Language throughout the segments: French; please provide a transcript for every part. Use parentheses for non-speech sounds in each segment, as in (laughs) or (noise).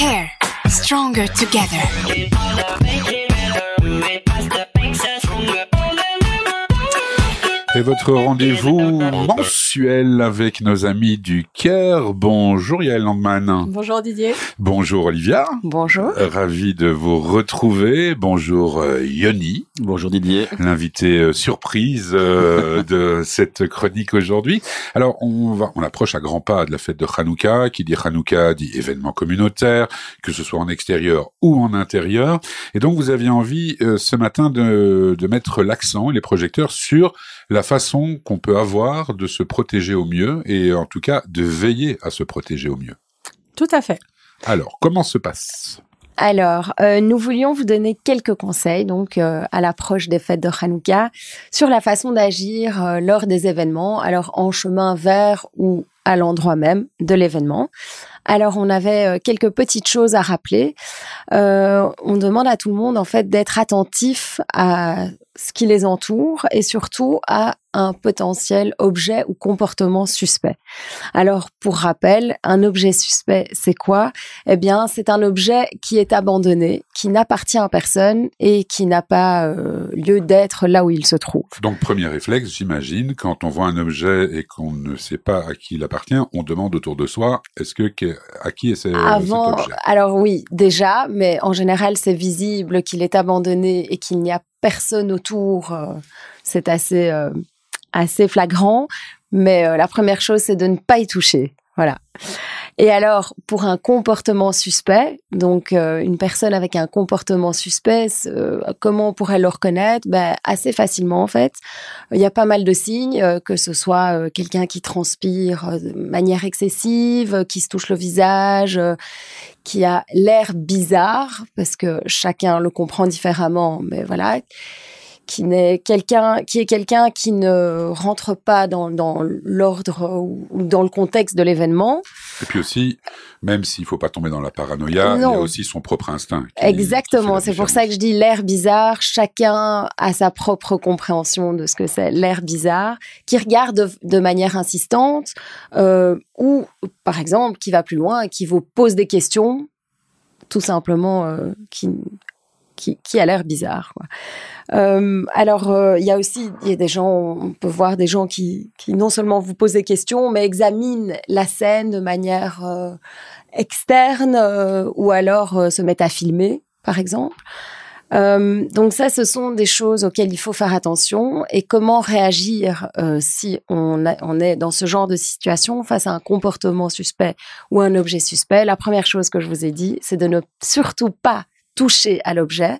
Care. Stronger together. Votre rendez-vous mensuel avec nos amis du Caire. Bonjour Yael Landman. Bonjour Didier. Bonjour Olivia. Bonjour. Ravi de vous retrouver. Bonjour euh, Yoni. Bonjour Didier. L'invité euh, surprise euh, (laughs) de cette chronique aujourd'hui. Alors on va, on approche à grands pas de la fête de Hanouka. Qui dit Hanouka dit événement communautaire, que ce soit en extérieur ou en intérieur. Et donc vous aviez envie ce matin de, de mettre l'accent et les projecteurs sur la façon qu'on peut avoir de se protéger au mieux et en tout cas de veiller à se protéger au mieux. Tout à fait. Alors, comment se passe? Alors, euh, nous voulions vous donner quelques conseils donc euh, à l'approche des fêtes de Hanouka sur la façon d'agir euh, lors des événements, alors en chemin vers ou à l'endroit même de l'événement. Alors, on avait quelques petites choses à rappeler. on demande à tout le monde en fait d'être attentif à ce qui les entoure et surtout à un potentiel objet ou comportement suspect. Alors, pour rappel, un objet suspect, c'est quoi? Eh bien, c'est un objet qui est abandonné, qui n'appartient à personne et qui n'a pas euh, lieu d'être là où il se trouve. Donc, premier réflexe, j'imagine, quand on voit un objet et qu'on ne sait pas à qui il appartient, on demande autour de soi, est-ce que à qui est cet objet? Alors oui, déjà, mais en général, c'est visible qu'il est abandonné et qu'il n'y a personne autour. Euh, c'est assez euh, assez flagrant. Mais euh, la première chose, c'est de ne pas y toucher. Voilà. Et alors, pour un comportement suspect, donc euh, une personne avec un comportement suspect, euh, comment on pourrait le reconnaître? Ben, Assez facilement, en fait. Il y a pas mal de signes, que ce soit quelqu'un qui transpire de manière excessive, qui se touche le visage, qui a l'air bizarre, parce que chacun le comprend différemment, mais voilà qui n'est quelqu'un qui est quelqu'un qui ne rentre pas dans, dans l'ordre ou, dans le contexte de l'événement. Et puis aussi, même s'il faut pas tomber dans la paranoïa, il y a aussi son propre instinct. Exactement, c'est pour ça que je dis l'air bizarre. Chacun a sa propre compréhension de ce que c'est l'air bizarre, qui regarde de, manière insistante, euh, ou par exemple qui va plus loin, qui vous pose des questions, tout simplement, euh, qui qui, a l'air bizarre. Euh, alors, euh, il y a aussi, y a des gens, on peut voir des gens qui, non seulement vous posent des questions, mais examinent la scène de manière euh, externe ou alors se mettent à filmer, par exemple. donc ça, ce sont des choses auxquelles il faut faire attention et comment réagir si on, est dans ce genre de situation face à un comportement suspect ou un objet suspect? La première chose que je vous ai dit, c'est de ne surtout pas toucher à l'objet,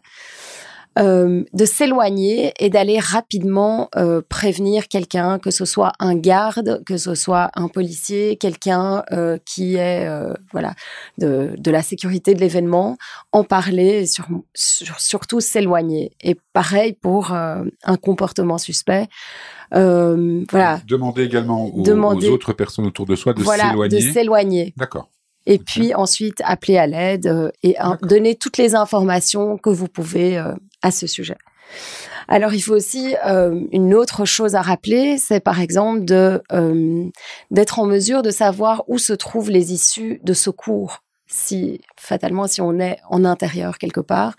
euh, de s'éloigner et d'aller rapidement euh, prévenir quelqu'un, que ce soit un garde, que ce soit un policier, quelqu'un euh, qui est voilà de, de, la sécurité de l'événement, en parler, et sur, surtout s'éloigner. Et pareil pour un comportement suspect. voilà. Demander également aux, aux, autres personnes autour de soi de s'éloigner. De s'éloigner. D'accord et puis ensuite appeler à l'aide euh, et donner toutes les informations que vous pouvez euh, à ce sujet. Alors il faut aussi euh, une autre chose à rappeler, c'est par exemple de d'être en mesure de savoir où se trouvent les issues de secours. Si fatalement si on est en intérieur quelque part,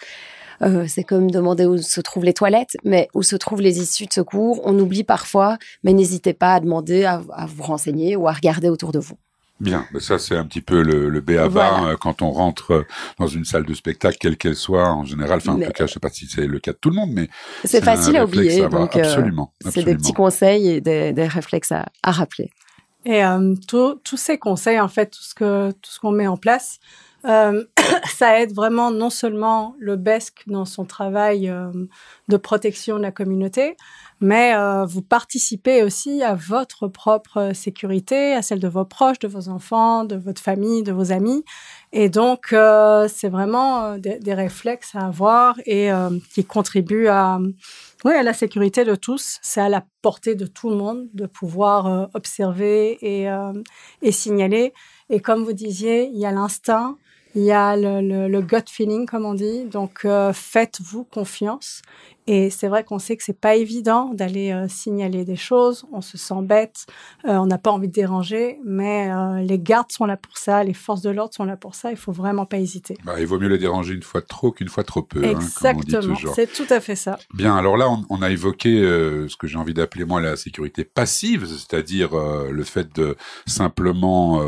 c'est comme demander où se trouvent les toilettes, mais où se trouvent les issues de secours, on oublie parfois, mais n'hésitez pas à demander, à, vous renseigner ou à regarder autour de vous. Bien, ça c'est un petit peu le, le béaba euh, quand on rentre euh, dans une salle de spectacle, quelle qu'elle soit, en général. Enfin, en tout cas, je sais pas si c'est le cas de tout le monde, mais c'est facile à oublier. donc, euh, absolument, c'est des petits conseils et des, des réflexes à, à, rappeler. Et tous ces conseils, en fait, tout ce que tout ce qu'on met en place, (coughs) ça aide vraiment non seulement le BESC dans son travail de protection de la communauté, mais euh, vous participez aussi à votre propre sécurité, à celle de vos proches, de vos enfants, de votre famille, de vos amis. Et donc, euh, c'est vraiment euh, des, des, réflexes à avoir et qui contribuent à, oui, à la sécurité de tous. C'est à la portée de tout le monde de pouvoir observer et, et signaler. Et comme vous disiez, il y a l'instinct, il y a le, le, le, gut feeling, comme on dit. Donc, faites-vous confiance Et c'est vrai qu'on sait que c'est pas évident d'aller euh, signaler des choses. On se sent bête, euh, on n'a pas envie de déranger, mais euh, les gardes sont là pour ça, les forces de l'ordre sont là pour ça. Il faut vraiment pas hésiter. Bah, il vaut mieux les déranger une fois trop qu'une fois trop peu. Exactement, hein, c'est tout à fait ça. Bien, alors là, on, on a évoqué ce que j'ai envie d'appeler moi la sécurité passive, c'est-à-dire le fait de simplement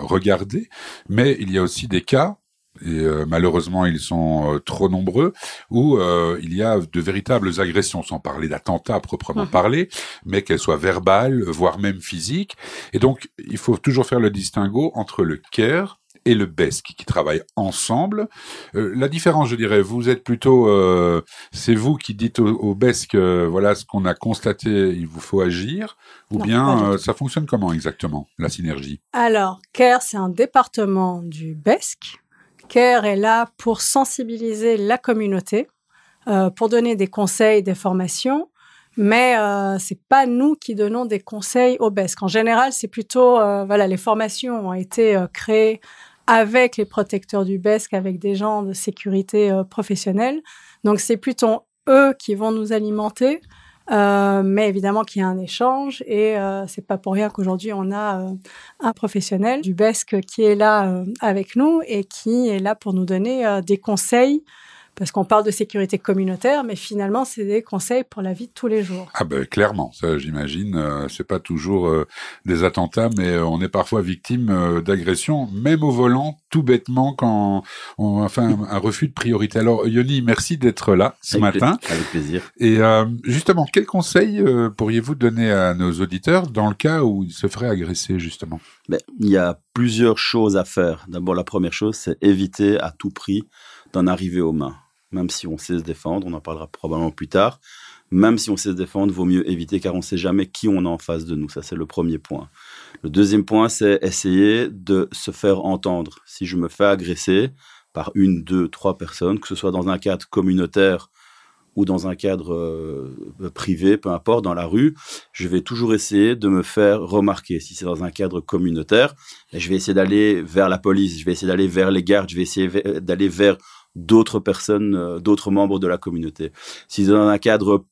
regarder. Mais il y a aussi des cas et euh, malheureusement ils sont euh, trop nombreux, où euh, il y a de véritables agressions, sans parler d'attentats proprement mhm. parler, mais qu'elles soient verbales, voire même physiques. Et donc il faut toujours faire le distinguo entre le care et le BESC qui travaillent ensemble. la différence, je dirais, vous êtes plutôt, c'est vous qui dites au, au BESC, voilà ce qu'on a constaté, il vous faut agir, ou bien ça fonctionne comment exactement, la synergie? Alors, CARE, c'est un département du BESC CARE est là pour sensibiliser la communauté, euh, pour donner des conseils, des formations, mais euh, c'est pas nous qui donnons des conseils au BESC. En général, c'est plutôt euh, voilà, les formations ont été euh, créées avec les protecteurs du BESC, avec des gens de sécurité professionnelle. Donc c'est plutôt eux qui vont nous alimenter euh, mais évidemment qu'il y a un échange et euh, c'est pas pour rien qu'aujourd'hui on a euh, un professionnel du BESC qui est là euh, avec nous et qui est là pour nous donner des conseils parce qu'on parle de sécurité communautaire, mais finalement, c'est des conseils pour la vie de tous les jours. Ah ben clairement, ça j'imagine, euh, c'est pas toujours euh, des attentats, mais euh, on est parfois victime d'agressions, même au volant, tout bêtement quand on enfin un refus de priorité. Alors Yoni, merci d'être là ce matin. avec plaisir. Et justement, quels conseils pourriez-vous donner à nos auditeurs dans le cas où ils se feraient agresser justement? Ben, Il y a plusieurs choses à faire. D'abord, la première chose, c'est éviter à tout prix d'en arriver aux mains. Même si on sait se défendre, on en parlera probablement plus tard. Même si on sait se défendre, vaut mieux éviter car on ne sait jamais qui on a en face de nous. Ça, c'est le premier point. Le deuxième point, c'est essayer de se faire entendre. Si je me fais agresser par une, deux, trois personnes, que ce soit dans un cadre communautaire ou dans un cadre euh, privé, peu importe, dans la rue, je vais toujours essayer de me faire remarquer. Si c'est dans un cadre communautaire, je vais essayer d'aller vers la police, je vais essayer d'aller vers les gardes, je vais essayer d'aller vers d'autres personnes, euh, d'autres membres de la communauté. Si c'est dans un cadre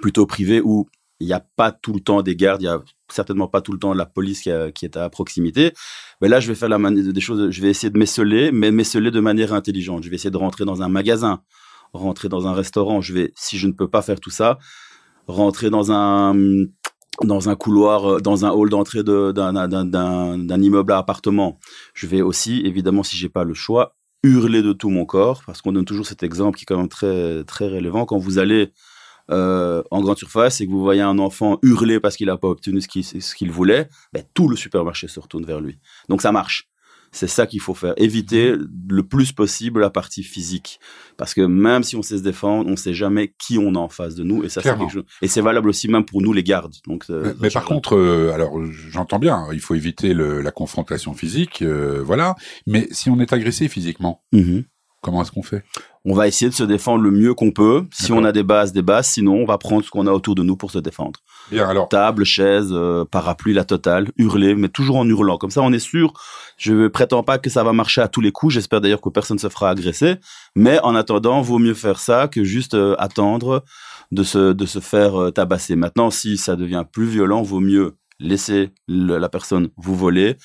plutôt privé où il n'y a pas tout le temps des gardes, il y a certainement pas tout le temps la police qui, est à proximité. Mais là, je vais faire la des choses, je vais essayer de m'esseler, mais m'esseler de manière intelligente. Je vais essayer de rentrer dans un magasin, rentrer dans un restaurant. Je vais, si je ne peux pas faire tout ça, rentrer dans un dans un couloir, dans un hall d'entrée d'un immeuble à appartement. Je vais aussi, évidemment, si j'ai pas le choix, hurler de tout mon corps, parce qu'on donne toujours cet exemple qui est quand même très, très relevant. Quand vous allez euh, en grande surface et que vous voyez un enfant hurler parce qu'il n'a pas obtenu ce qu'il voulait, ben, tout le supermarché se retourne vers lui. Donc ça marche. C'est ça qu'il faut faire. Éviter le plus possible la partie physique. Parce que même si on sait se défendre, on ne sait jamais qui on a en face de nous. Et ça, c'est quelque chose. Et c'est valable aussi même pour nous, les gardes. Donc, euh, mais, par contre, euh, alors, j'entends bien, il faut éviter le, la confrontation physique, euh, voilà. Mais si on est agressé physiquement, mmh comment est-ce qu'on fait? On va essayer de se défendre le mieux qu'on peut. Si on a des bases, des bases. Sinon, on va prendre ce qu'on a autour de nous pour se défendre. Bien, alors. Table, chaise, euh, parapluie, la totale. Hurler, mais toujours en hurlant. Comme ça, on est sûr. Je ne prétends pas que ça va marcher à tous les coups. J'espère d'ailleurs que personne se fera agresser. Mais en attendant, vaut mieux faire ça que juste euh, attendre de se, de se faire euh, tabasser. Maintenant, si ça devient plus violent, vaut mieux laisser la personne vous voler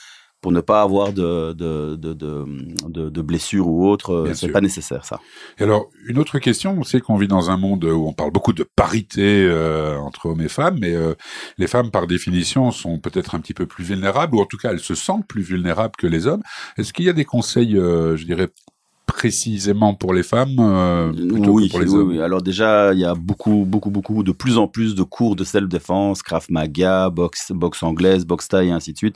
pour ne pas avoir de, de, de, de, de blessures ou autres. C'est pas nécessaire, ça. Et alors, une autre question, on sait qu'on vit dans un monde où on parle beaucoup de parité euh, entre hommes et femmes, mais euh, les femmes, par définition, sont peut-être un petit peu plus vulnérables, ou en tout cas, elles se sentent plus vulnérables que les hommes. Est-ce qu'il y a des conseils, euh, je dirais, précisément pour les femmes euh, plutôt oui, que pour les hommes. Oui, Alors déjà, il y a beaucoup, beaucoup, beaucoup, de plus en plus de cours de self-défense, Krav Maga, boxe, boxe anglaise, boxe thaï et ainsi de suite,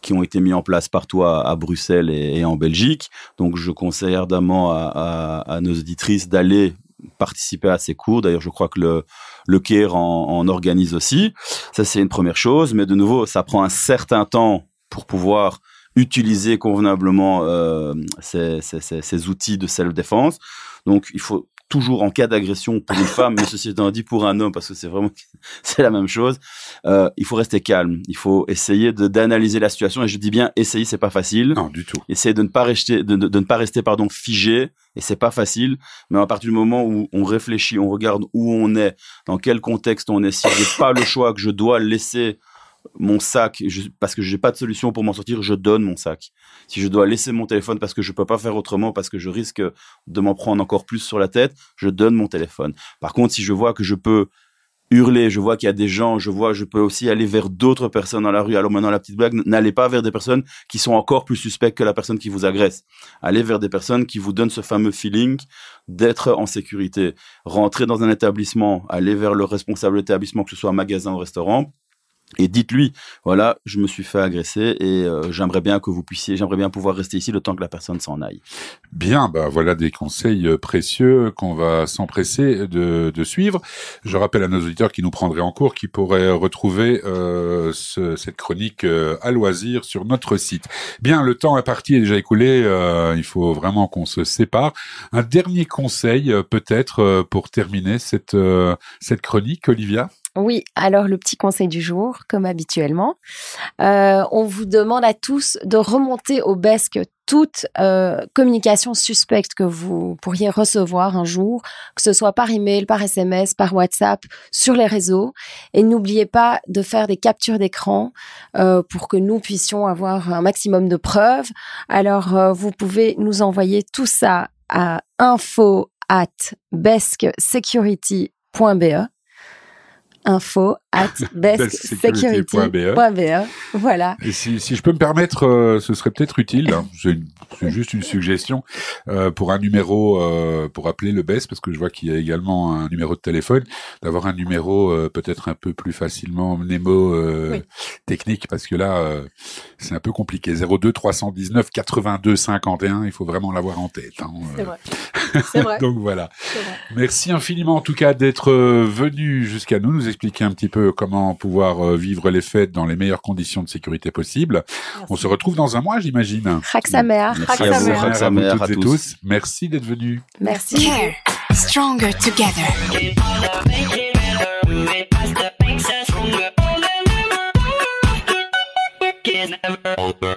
qui ont été mis en place partout à, Bruxelles et, en Belgique. Donc je conseille ardemment à, à, nos auditrices d'aller participer à ces cours. D'ailleurs, je crois que le, le en, en organise aussi. Ça, c'est une première chose. Mais de nouveau, ça prend un certain temps pour pouvoir utiliser convenablement euh, ces, ces, ces, outils de self-défense. Donc, il faut toujours en cas d'agression pour une femme, mais ceci étant dit pour un homme, parce que c'est vraiment (laughs) c'est la même chose. Euh, il faut rester calme. Il faut essayer d'analyser la situation. Et je dis bien essayer, c'est pas facile. Non, du tout. Essayer de ne pas rester, de, de, de ne pas rester pardon figé. Et c'est pas facile. Mais à partir du moment où on réfléchit, on regarde où on est, dans quel contexte on est, si j'ai pas le choix que je dois laisser mon sac parce que j'ai pas de solution pour m'en sortir, je donne mon sac. Si je dois laisser mon téléphone parce que je peux pas faire autrement, parce que je risque de m'en prendre encore plus sur la tête, je donne mon téléphone. Par contre, si je vois que je peux hurler, je vois qu'il y a des gens, je vois, je peux aussi aller vers d'autres personnes dans la rue. Alors maintenant, la petite blague, n'allez pas vers des personnes qui sont encore plus suspectes que la personne qui vous agresse. Allez vers des personnes qui vous donnent ce fameux feeling d'être en sécurité. Rentrez dans un établissement, allez vers le responsable d'établissement, que ce soit un magasin ou restaurant, et dites-lui, voilà, je me suis fait agresser et euh, j'aimerais bien que vous puissiez, j'aimerais bien pouvoir rester ici le temps que la personne s'en aille. Bien, bah voilà des conseils euh, précieux qu'on va s'empresser de, suivre. Je rappelle à nos auditeurs qui nous prendraient en cours, qui pourraient retrouver euh, ce, cette chronique à loisir sur notre site. Bien, le temps est parti, est déjà écoulé. il faut vraiment qu'on se sépare. Un dernier conseil, peut-être, pour terminer cette cette chronique, Olivia? Oui, alors le petit conseil du jour, comme habituellement, euh, on vous demande à tous de remonter au BESC toute euh, communication suspecte que vous pourriez recevoir un jour, que ce soit par email, par SMS, par WhatsApp, sur les réseaux. Et n'oubliez pas de faire des captures d'écran euh, pour que nous puissions avoir un maximum de preuves. Alors, euh, vous pouvez nous envoyer tout ça à info at besksecurity.be info at (laughs) bestsecurity.be. Voilà. Et si, si, je peux me permettre, euh, ce serait peut-être utile, hein, c'est juste une suggestion, euh, pour un numéro, euh, pour appeler le BES, parce que je vois qu'il y a également un numéro de téléphone, d'avoir un numéro euh, peut-être un peu plus facilement mnémo oui. technique, parce que là, c'est un peu compliqué. 02 319 82 51, il faut vraiment l'avoir en tête. Hein, c'est vrai. (laughs) C'est vrai. Donc voilà. Vrai. Merci infiniment en tout cas d'être venu jusqu'à nous, nous expliquer un petit peu comment pouvoir euh, vivre les fêtes dans les meilleures conditions de sécurité possibles. On se retrouve dans un mois, j'imagine. Raksamer. Merci à vous, Raksamer, à toutes et tous. Merci d'être venus. Merci. Stronger together. never